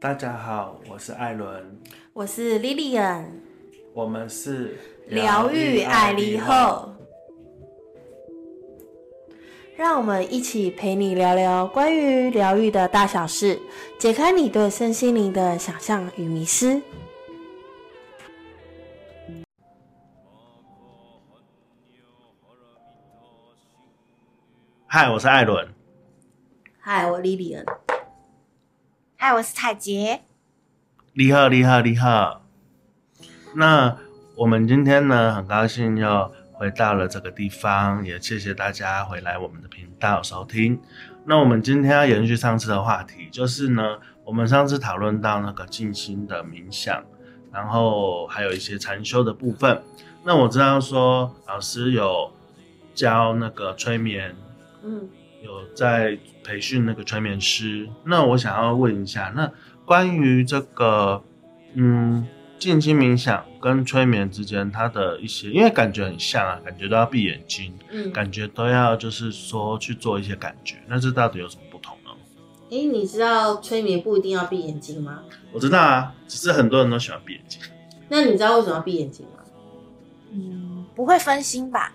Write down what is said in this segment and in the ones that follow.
大家好，我是艾伦，我是 Lilian，我们是疗愈爱丽后，让我们一起陪你聊聊关于疗愈的大小事，解开你对身心灵的想象与迷失。嗨，我是艾伦。嗨，我 Lilian。嗨，我是彩杰。你好，你好，你好。那我们今天呢，很高兴又回到了这个地方，也谢谢大家回来我们的频道收听。那我们今天要延续上次的话题，就是呢，我们上次讨论到那个静心的冥想，然后还有一些禅修的部分。那我知道说老师有教那个催眠。嗯，有在培训那个催眠师。那我想要问一下，那关于这个，嗯，静心冥想跟催眠之间，它的一些，因为感觉很像啊，感觉都要闭眼睛，嗯，感觉都要就是说去做一些感觉，那这到底有什么不同呢？哎，你知道催眠不一定要闭眼睛吗？我知道啊，只是很多人都喜欢闭眼睛。那你知道为什么要闭眼睛吗？嗯，不会分心吧？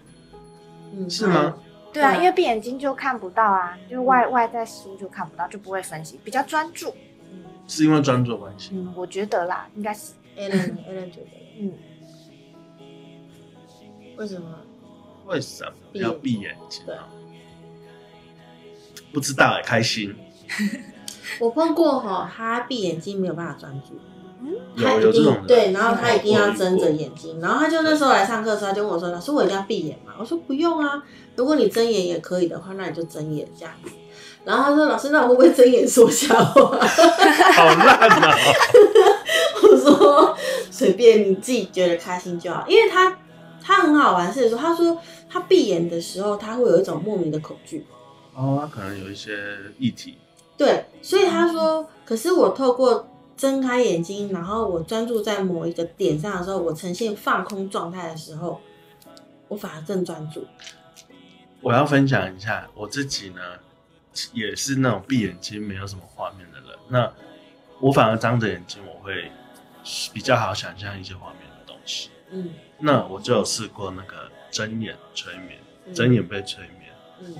嗯，是吗？对啊，因为闭眼睛就看不到啊，就外外在事物就看不到，就不会分析，比较专注。嗯，是因为专注关系。嗯，我觉得啦，应该是。Alan，Alan 觉得。嗯。为什么？为什么要闭眼睛？不知道哎，开心。我碰过哈，他闭眼睛没有办法专注。有有这种对，然后他一定要睁着眼睛，然后他就那时候来上课的时候，他就跟我说：“老师，我一定要闭眼嘛？”我说：“不用啊，如果你睁眼也可以的话，那你就睁眼这样子。”然后他说：“老师，那我会不会睁眼说瞎话？”好烂啊！我说：“随便你自己觉得开心就好。”因为他他很好玩，是说他说他闭眼的时候，他会有一种莫名的恐惧。哦，他可能有一些议题。对，所以他说：“可是我透过。”睁开眼睛，然后我专注在某一个点上的时候，我呈现放空状态的时候，我反而更专注。我要分享一下我自己呢，也是那种闭眼睛没有什么画面的人。那我反而张着眼睛，我会比较好想象一些画面的东西。嗯，那我就有试过那个睁眼催眠，睁眼被催眠。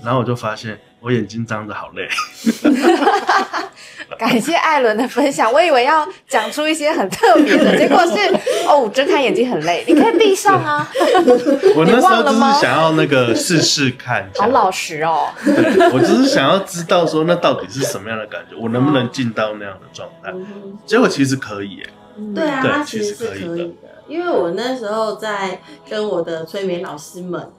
然后我就发现我眼睛张着好累。感谢艾伦的分享，我以为要讲出一些很特别的，结果是 哦，睁开眼睛很累，你可以闭上啊。我那时候就是想要那个试试看，好老实哦。我只是想要知道说那到底是什么样的感觉，我能不能进到那样的状态？结果其实可以耶。对啊，它其实是可以的，因为我那时候在跟我的催眠老师们。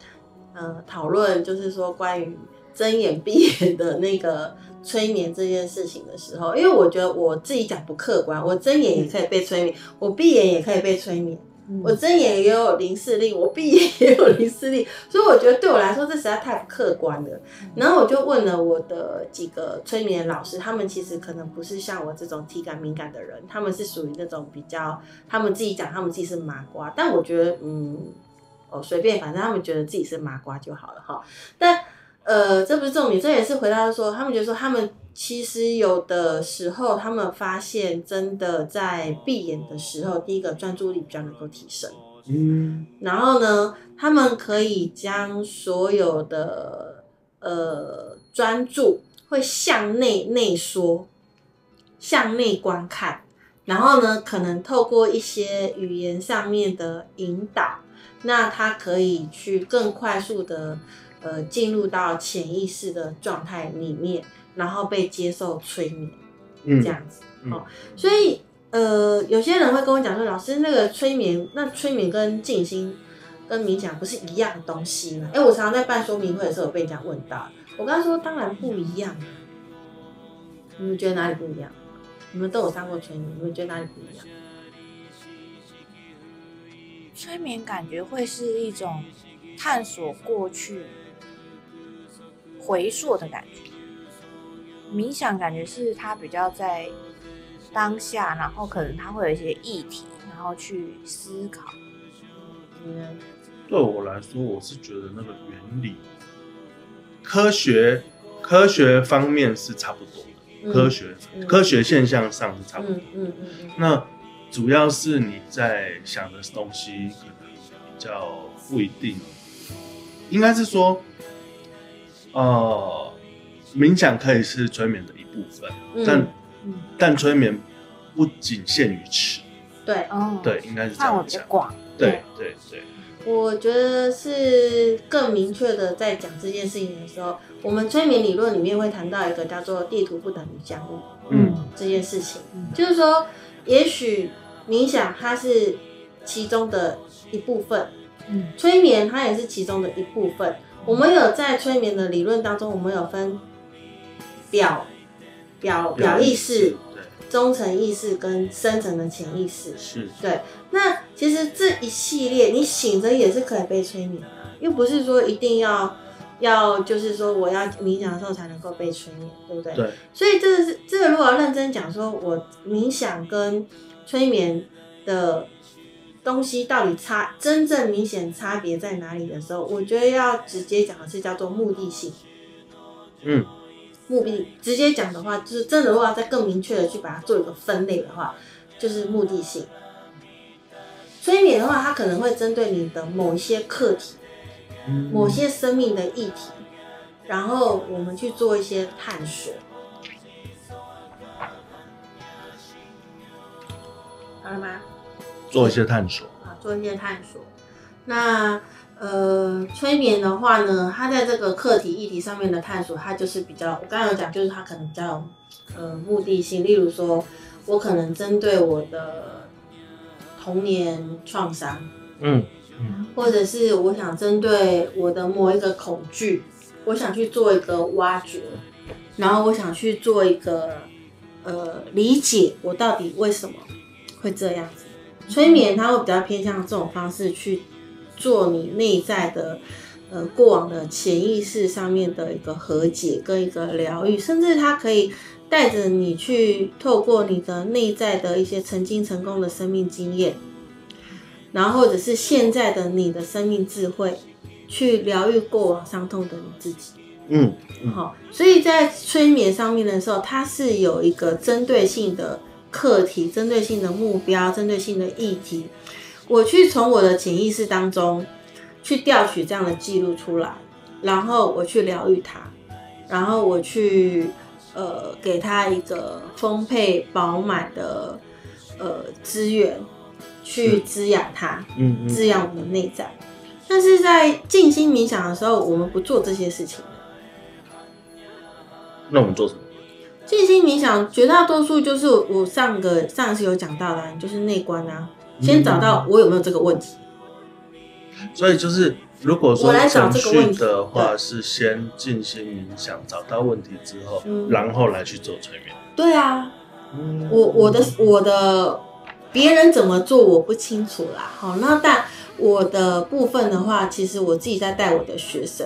呃，讨论就是说关于睁眼闭眼的那个催眠这件事情的时候，因为我觉得我自己讲不客观，我睁眼也可以被催眠，我闭眼也可以被催眠，我睁眼也有零视力，我闭眼也有零视力，所以我觉得对我来说这实在太不客观了。然后我就问了我的几个催眠老师，他们其实可能不是像我这种体感敏感的人，他们是属于那种比较，他们自己讲他们自己是麻瓜，但我觉得嗯。哦，随便，反正他们觉得自己是麻瓜就好了哈。但呃，这不是重点，这也是回答说，他们觉得说，他们其实有的时候，他们发现真的在闭眼的时候，第一个专注力比较能够提升。嗯。然后呢，他们可以将所有的呃专注会向内内缩，向内观看，然后呢，可能透过一些语言上面的引导。那他可以去更快速的，呃，进入到潜意识的状态里面，然后被接受催眠，这样子哦。所以，呃，有些人会跟我讲说，老师，那个催眠，那催眠跟静心、跟冥想不是一样的东西吗？哎，我常常在办说明会的时候被人家问到，我跟他说，当然不一样。你们觉得哪里不一样？你们都有上过催眠，你们觉得哪里不一样？催眠感觉会是一种探索过去、回溯的感觉。冥想感觉是它比较在当下，然后可能它会有一些议题，然后去思考。嗯，对我来说，我是觉得那个原理、科学、科学方面是差不多的。嗯科学、嗯科学现象上是差不多。嗯嗯嗯嗯，那主要是你在想的东西可能比较不一定，应该是说，呃，冥想可以是催眠的一部分，嗯。但嗯，但催眠不仅限于此，对，哦，对，，应该是这样讲，对对。对，我觉得是更明确的在讲这件事情的时候，我们催眠理论里面会谈到一个叫做地图不等于相物嗯。这件事情，嗯。就是说，也许冥想它是其中的一部分，嗯。催眠它也是其中的一部分。我们有在催眠的理论当中，我们有分表表表意识、对，中层意识跟深层的潜意识。是，对，那其实这一系列你醒着也是可以被催眠的，又不是说一定要要就是说我要冥想的时候才能够被催眠，对不对？对，所以这个是这个如果要认真讲，说我冥想跟催眠的东西到底差真正明显差别在哪里的时候，我觉得要直接讲的是叫做目的性。嗯目的直接讲的话，就是真的，如果要再更明确的去把它做一个分类的话，就是目的性。催眠的话，它可能会针对你的某一些课题、嗯某些生命的议题，然后我们去做一些探索。好了吗？做一些探索，啊，做一些探索。那呃，催眠的话呢，它在这个课题议题上面的探索，它就是比较，我刚刚有讲，就是它可能比较有呃目的性。例如说，我可能针对我的童年创伤，嗯或者是我想针对我的某一个恐惧，我想去做一个挖掘，然后我想去做一个呃理解，我到底为什么会这样子。催眠它会比较偏向这种方式去做你内在的呃过往的潜意识上面的一个和解跟一个疗愈，甚至它可以带着你去透过你的内在的一些曾经成功的生命经验。然后或者是现在的你的生命智慧，去疗愈过往伤痛的你自己。嗯嗯好、所以在催眠上面的时候，它是有一个针对性的课题、针对性的目标、针对性的议题。我去从我的潜意识当中去调取这样的记录出来，然后我去疗愈它，然后我去呃给他一个丰沛饱满的呃资源，去滋养它。嗯嗯，滋养我们的内在。但是在静心冥想的时候，我们不做这些事情。那我们做什么？静心冥想绝大多数就是我上个上次有讲到啦啊，就是内观啊，先找到我有没有这个问题。所以就是，如果说找程序这个问题的话，是先静心冥想，找到问题之后，嗯然后来去做催眠。对啊，嗯我我的我的别人怎么做我不清楚啦。好，那但我的部分的话，其实我自己在带我的学生，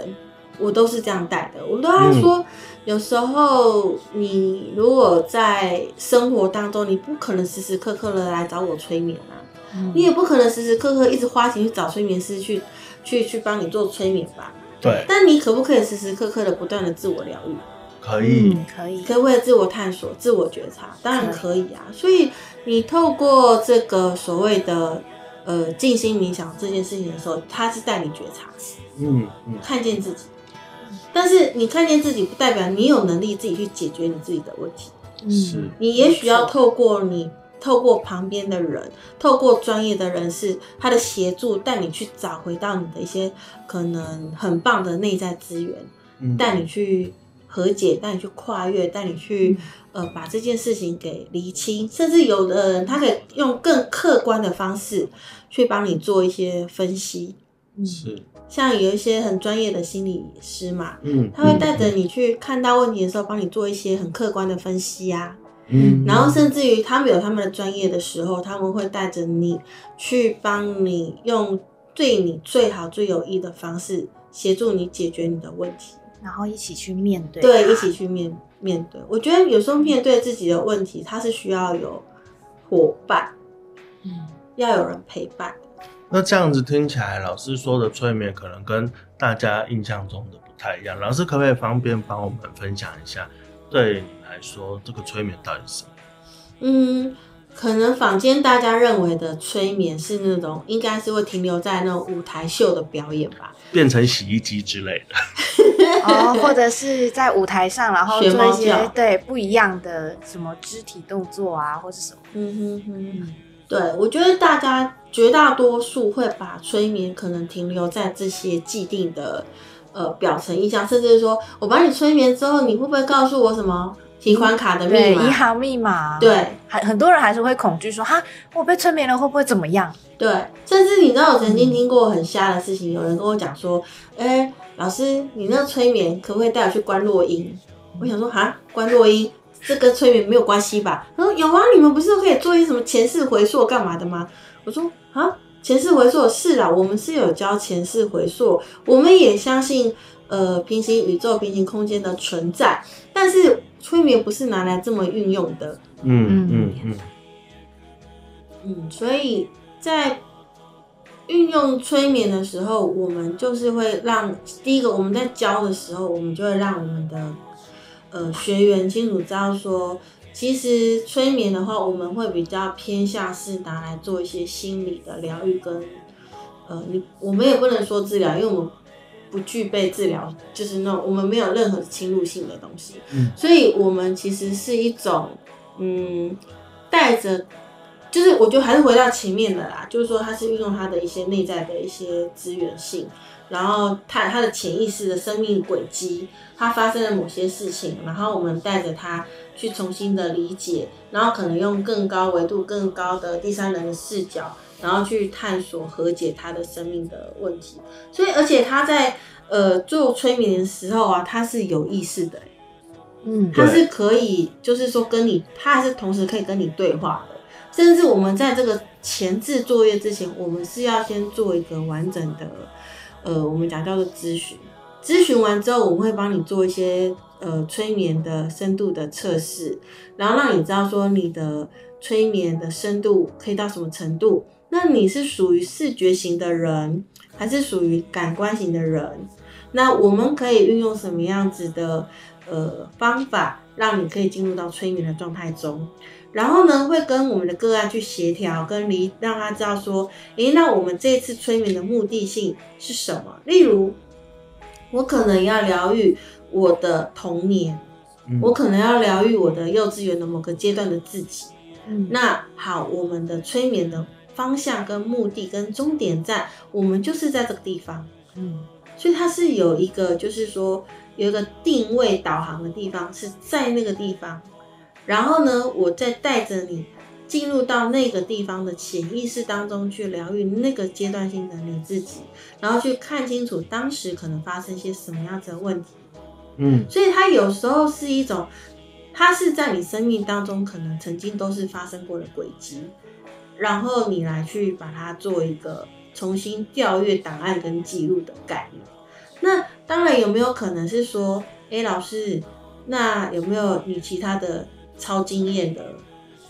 我都是这样带的。我都他说，有时候你如果在生活当中，你不可能时时刻刻的来找我催眠啊。嗯你也不可能时时刻刻一直花钱去找催眠师去去去帮你做催眠吧？对，但你可不可以时时刻刻的不断的自我疗愈？可以。嗯可以，可不可以自我探索、自我觉察？当然可以啊。所以你透过这个所谓的呃静心冥想这件事情的时候，它是带你觉察，嗯嗯，看见自己。但是你看见自己，不代表你有能力自己去解决你自己的问题。嗯。你也许要透过你，透过旁边的人，透过专业的人士，他的协助，带你去找回到你的一些可能很棒的内在资源，嗯。带你去和解，带你去跨越，带你去呃把这件事情给厘清，甚至有的人他可以用更客观的方式去帮你做一些分析，是像有一些很专业的心理师嘛，嗯，他会带着你去看到问题的时候，帮你做一些很客观的分析啊。嗯，然后甚至于他们有他们的专业的时候，他们会带着你去帮你用对你最好、最有益的方式协助你解决你的问题。然后一起去面对，对，一起去面面对。我觉得有时候面对自己的问题，它是需要有伙伴，嗯，要有人陪伴。那这样子听起来，老师说的催眠可能跟大家印象中的不太一样。老师可不可以方便帮我们分享一下，对你来来说，这个催眠到底是什么？嗯，可能坊间大家认为的催眠是那种，应该是会停留在那种舞台秀的表演吧，变成洗衣机之类的。哦，或者是在舞台上，然后做一些对不一样的什么肢体动作啊，或是什么。嗯哼哼。嗯对，我觉得大家绝大多数会把催眠可能停留在这些既定的呃表层印象，甚至是说我把你催眠之后，你会不会告诉我什么提款卡的密对，码？银行密码。，对还很多人还是会恐惧说哈，我被催眠了会不会怎么样？对，甚至你知道，我曾经听过很瞎的事情，有人跟我讲说，哎、老师，你那催眠可不可以带我去关落音？我想说，哈，关落音。这跟催眠没有关系吧？他说有啊，你们不是可以做一些什么前世回溯干嘛的吗？我说啊，前世回溯是啊，我们是有教前世回溯，我们也相信呃平行宇宙、平行空间的存在，但是催眠不是拿来这么运用的。嗯嗯嗯，嗯，所以在运用催眠的时候，我们就是会让第一个我们在教的时候，我们就会让我们的呃学员清楚知道说，其实催眠的话，我们会比较偏向是拿来做一些心理的疗愈跟呃，你我们也不能说治疗，因为我们不具备治疗，就是那种我们没有任何侵入性的东西，嗯所以我们其实是一种嗯带着。就是我觉得还是回到前面的啦，就是说它是运用它的一些内在的一些资源性，然后他他的潜意识的生命轨迹，他发生了某些事情，然后我们带着他去重新的理解，然后可能用更高维度、更高的第三人的视角，然后去探索和解他的生命的问题。所以，而且他在呃做催眠的时候啊，他是有意识的、嗯他是可以，就是说跟你，他还是同时可以跟你对话的。甚至我们在这个前置作业之前，我们是要先做一个完整的，呃，我们讲叫做咨询。咨询完之后，我们会帮你做一些呃催眠的深度的测试，然后让你知道说你的催眠的深度可以到什么程度。那你是属于视觉型的人，还是属于感官型的人？那我们可以运用什么样子的呃方法，让你可以进入到催眠的状态中？然后呢，会跟我们的个案去协调，跟离让他知道说，诶，那我们这一次催眠的目的性是什么？例如，我可能要疗愈我的童年，嗯我可能要疗愈我的幼稚园的某个阶段的自己。嗯那好，我们的催眠的方向跟目的跟终点站，我们就是在这个地方。嗯所以它是有一个，就是说有一个定位导航的地方是在那个地方，然后呢，我再带着你进入到那个地方的潜意识当中去疗愈那个阶段性的你自己，然后去看清楚当时可能发生一些什么样子的问题。嗯所以它有时候是一种，它是在你生命当中可能曾经都是发生过的轨迹，然后你来去把它做一个重新调阅档案跟记录的概念。那当然有没有可能是说，哎，老师，那有没有你其他的超经验的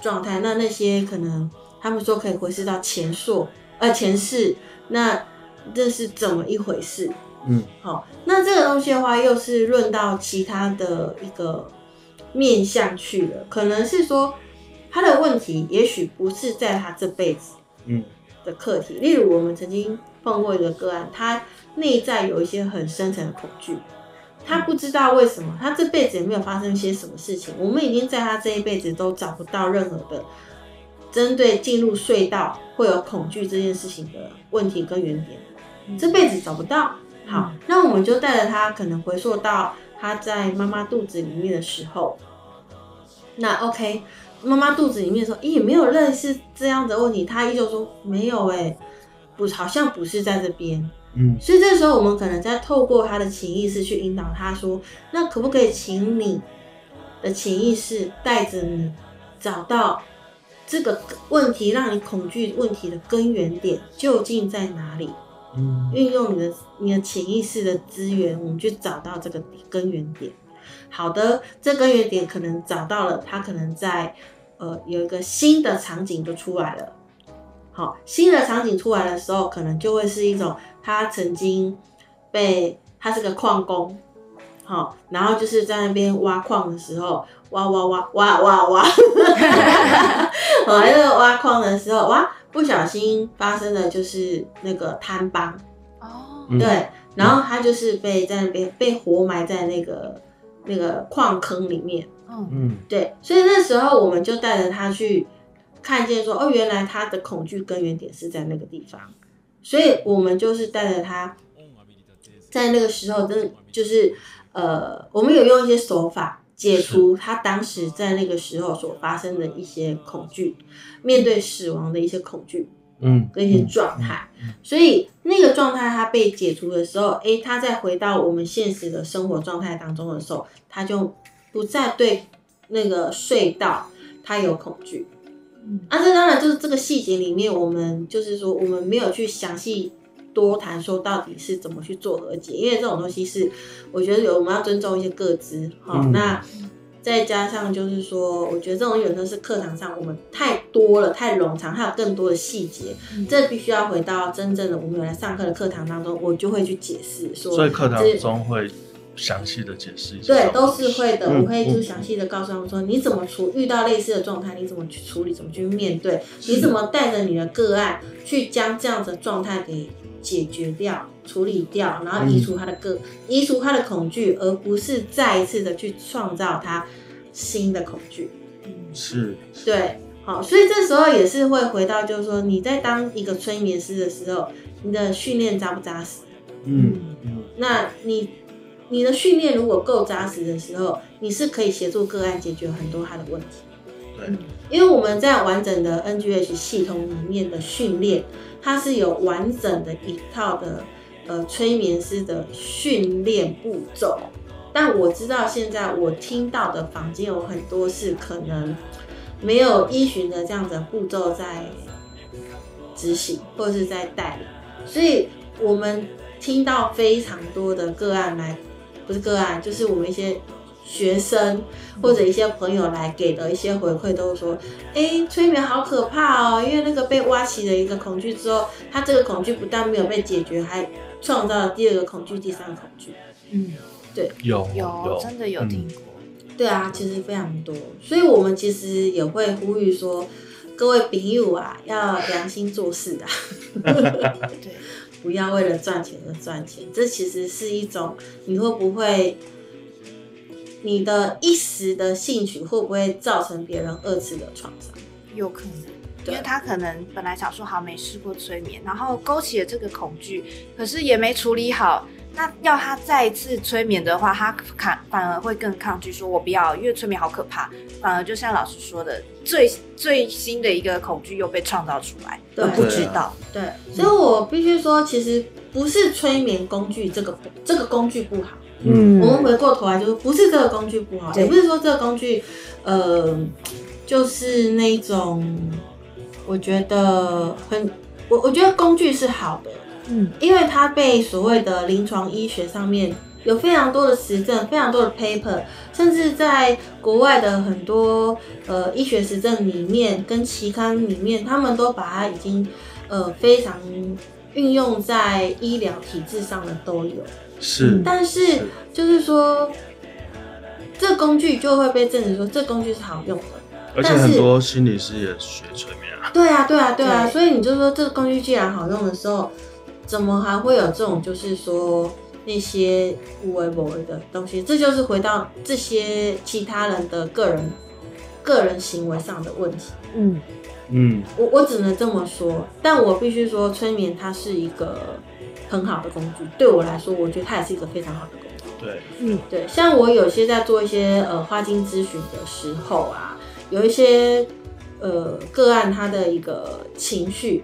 状态？那那些可能他们说可以回视到前世，呃前世，那这是怎么一回事？嗯好，那这个东西的话，又是论到其他的一个面向去了，可能是说他的问题，也许不是在他这辈子嗯的课题。例如，我们曾经碰过一个个案，他内在有一些很深层的恐惧，他不知道为什么，他这辈子也没有发生一些什么事情，我们已经在他这一辈子都找不到任何的针对进入隧道会有恐惧这件事情的问题跟原点，这辈子找不到。好，那我们就带着他可能回溯到他在妈妈肚子里面的时候，那 OK，妈妈肚子里面说，咦，没有认识这样的问题，他依旧说没有哎、不，好像不是在这边。嗯所以这时候我们可能在透过他的潜意识去引导他说，那可不可以请你的潜意识带着你找到这个问题让你恐惧问题的根源点究竟在哪里？嗯运用你的你的潜意识的资源，我们去找到这个根源点。好的，这根源点可能找到了，他可能在呃有一个新的场景就出来了。好，新的场景出来的时候，可能就会是一种他曾经被他是个矿工，好，然后就是在那边挖矿的时候，挖挖挖挖挖挖，我在那个挖矿的时候，哇，不小心发生的就是那个坍帮，哦，嗯。对，然后他就是被在那边被活埋在那个那个矿坑里面，嗯。嗯。对，所以那时候我们就带着他去看见说，哦，原来他的恐惧根源点是在那个地方，所以我们就是带着他，在那个时候真的就是呃，我们有用一些手法解除他当时在那个时候所发生的一些恐惧，面对死亡的一些恐惧，嗯，跟一些状态，所以那个状态它被解除的时候，诶，他再回到我们现实的生活状态当中的时候，他就不再对那个隧道他有恐惧。嗯。啊，这当然就是这个细节里面，我们就是说我们没有去详细多谈说到底是怎么去做和解，因为这种东西是我觉得有我们要尊重一些个资哈、嗯。那再加上就是说，我觉得这种有时候是课堂上我们太多了、太冗长，还有更多的细节，嗯这必须要回到真正的我们有来上课的课堂当中，我就会去解释说，所以课堂这中会详细的解释一下。对，都是会的。嗯我会就详细的告诉他们说，你怎么处遇到类似的状态，你怎么去处理，怎么去面对，你怎么带着你的个案去将这样子的状态给解决掉、处理掉，然后移除他的个、移除他的恐惧，而不是再一次的去创造他新的恐惧。是，对，好，所以这时候也是会回到，就是说你在当一个催眠师的时候，你的训练扎不扎实？嗯嗯那你你的训练如果够扎实的时候，你是可以协助个案解决很多他的问题。对，因为我们在完整的 NGH 系统里面的训练，它是有完整的一套的呃催眠师的训练步骤。但我知道现在我听到的房间有很多是可能没有依循的这样的步骤在执行或者是在带领，所以我们听到非常多的个案来，不是个案，就是我们一些学生或者一些朋友来给的一些回馈，都是说，哎、催眠好可怕哦，因为那个被挖起了一个恐惧之后，他这个恐惧不但没有被解决，还创造了第二个恐惧、第三个恐惧。嗯，对有。有。真的有听过，对啊，其实非常多，所以我们其实也会呼吁说，各位朋友啊，要良心做事啊。对，不要为了赚钱而赚钱，这其实是一种你会不会你的一时的兴趣会不会造成别人二次的创伤？有可能。因为他可能本来想说好没试过催眠，然后勾起了这个恐惧，可是也没处理好。那要他再一次催眠的话，他抗反而会更抗拒，说我不要，因为催眠好可怕。反而就像老师说的，最最新的一个恐惧又被创造出来，对。而不知道。对，所以我必须说，其实不是催眠工具这个这个工具不好，嗯。我们回过头来就是不是这个工具不好，也不是说这个工具，呃，就是那种我觉得很，我我觉得工具是好的，嗯，因为它被所谓的临床医学上面有非常多的实证，非常多的 paper，甚至在国外的很多呃医学实证里面跟期刊里面，他们都把它已经呃非常运用在医疗体制上的都有。是，但是就是说，这工具就会被证实说这工具是好用的。而且但是很多心理师也学催眠啊。对啊，对啊，对啊，对所以你就说这个工具既然好用的时候，怎么还会有这种就是说那些无为不为的东西？这就是回到这些其他人的个人个人行为上的问题。嗯，嗯，我我只能这么说，但我必须说，催眠它是一个很好的工具。对我来说，我觉得它也是一个非常好的工具。对，嗯对，像我有些在做一些呃花精咨询的时候啊，有一些呃个案，他的一个情绪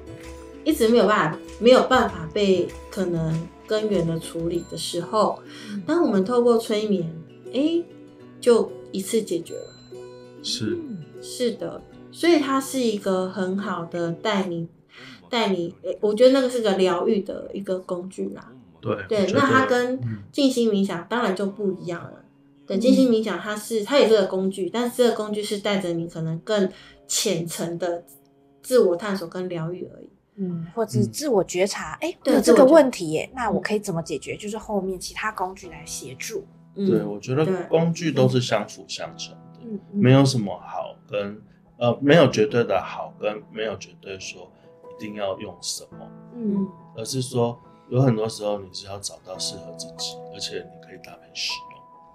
一直没有办法没有办法被可能根源的处理的时候，当我们透过催眠，哎，就一次解决了。是，是的，所以它是一个很好的带你带你，诶我觉得那个是个疗愈的一个工具啦。对，对那它跟嗯静心冥想当然就不一样了。对，静心冥想它是它也是个工具，但是这个工具是带着你可能更浅层的自我探索跟疗愈而已。嗯，或者自我觉察，哎、对有这个问题耶，那我可以怎么解决？就是后面其他工具来协助。嗯，对，我觉得工具都是相辅相成的。嗯，没有什么好跟呃，没有绝对的好跟没有绝对说一定要用什么，嗯而是说有很多时候你是要找到适合自己，而且你可以搭配使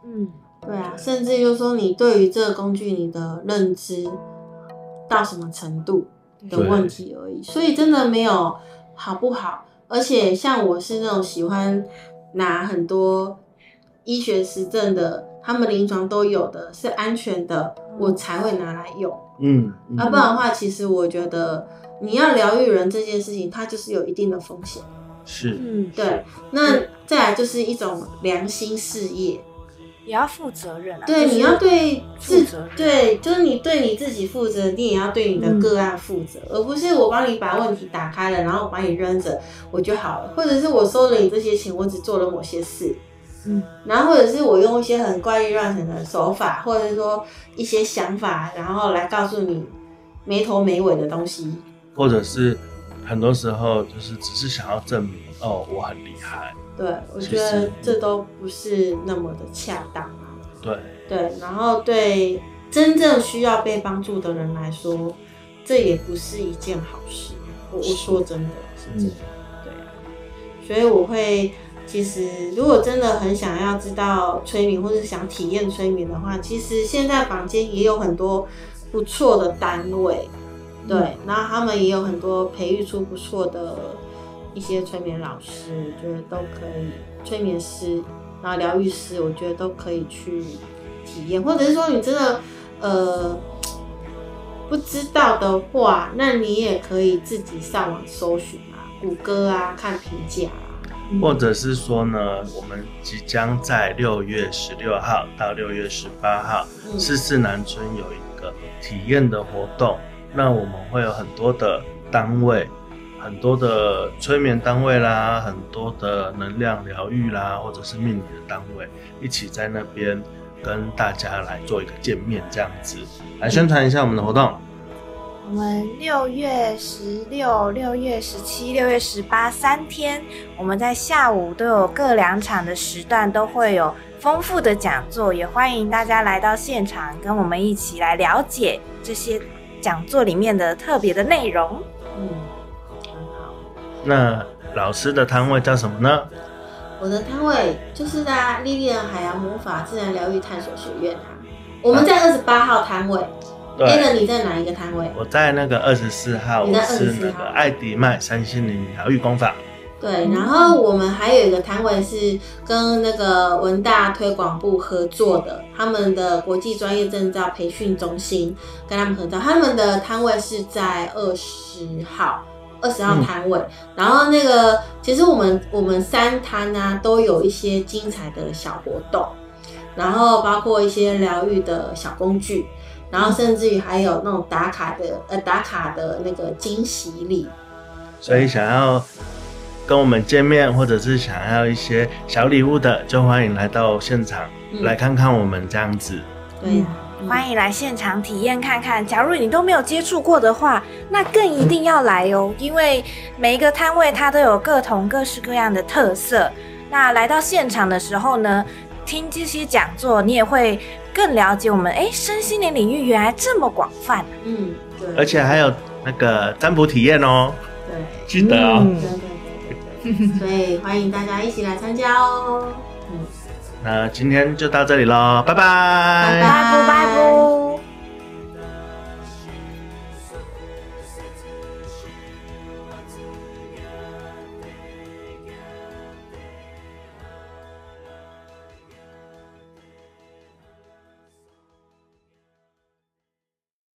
用。嗯对啊，甚至就是说你对于这个工具你的认知到什么程度的问题而已，所以真的没有好不好。而且像我是那种喜欢拿很多医学实证的，他们临床都有的是安全的，我才会拿来用。嗯，嗯要、不然的话，其实我觉得你要疗愈人这件事情，它就是有一定的风险。是嗯，对，那再来就是一种良心事业。也要负责任啊。对，就是你要对自负责任对，就是你对你自己负责，你也要对你的个案负责，而不是我帮你把问题打开了，然后我把你扔着我就好了，或者是我收了你这些钱，我只做了某些事，嗯然后或者是我用一些很怪异乱神的手法，或者是说一些想法，然后来告诉你没头没尾的东西。或者是很多时候就是只是想要证明哦，我很厉害。对，我觉得这都不是那么的恰当啊。对，对，然后对真正需要被帮助的人来说，这也不是一件好事。我我说真的是这样，对啊。所以我会，其实如果真的很想要知道催眠，或者想体验催眠的话，其实现在房间也有很多不错的单位，对，然后他们也有很多培育出不错的一些催眠老师，我觉得都可以，催眠师，然后疗愈师，我觉得都可以去体验，或者是说你真的呃不知道的话，那你也可以自己上网搜寻啊，谷歌啊，看评价啊，或者是说呢，我们即将在六月十六号到六月十八号，嗯。四四南村有一个体验的活动，那我们会有很多的单位，很多的催眠单位啦，很多的能量疗愈啦，或者是命理的单位，一起在那边跟大家来做一个见面，这样子来宣传一下我们的活动。我们六月十六、六月十七、六月十八三天，我们在下午都有各两场的时段，都会有丰富的讲座，也欢迎大家来到现场，跟我们一起来了解这些讲座里面的特别的内容。嗯。那老师的摊位叫什么呢？我的摊位就是在莉莉安海洋魔法自然疗愈探索学院啊，我们在二十八号摊位。a l 对，你在哪一个摊位？我在那个二十四号，你在我是24号那个艾迪麦三心灵疗愈工坊。对，然后我们还有一个摊位是跟那个文大推广部合作的，他们的国际专业证照培训中心跟他们合作，他们的摊位是在二十号。二十号摊位，然后那个其实我们我们三摊呢、都有一些精彩的小活动，然后包括一些疗愈的小工具，然后甚至于还有那种打卡的呃打卡的那个惊喜礼，所以想要跟我们见面，或者是想要一些小礼物的，就欢迎来到现场、嗯。来看看我们这样子。对呀、欢迎来现场体验看看。假如你都没有接触过的话，那更一定要来哦，因为每一个摊位它都有各同各式各样的特色。那来到现场的时候呢，听这些讲座，你也会更了解我们哎身心灵领域原来这么广泛。嗯，对，而且还有那个占卜体验哦，对。记得哦。嗯对对对对对，所以欢迎大家一起来参加哦。那今天就到这里喽，拜。拜拜拜拜拜。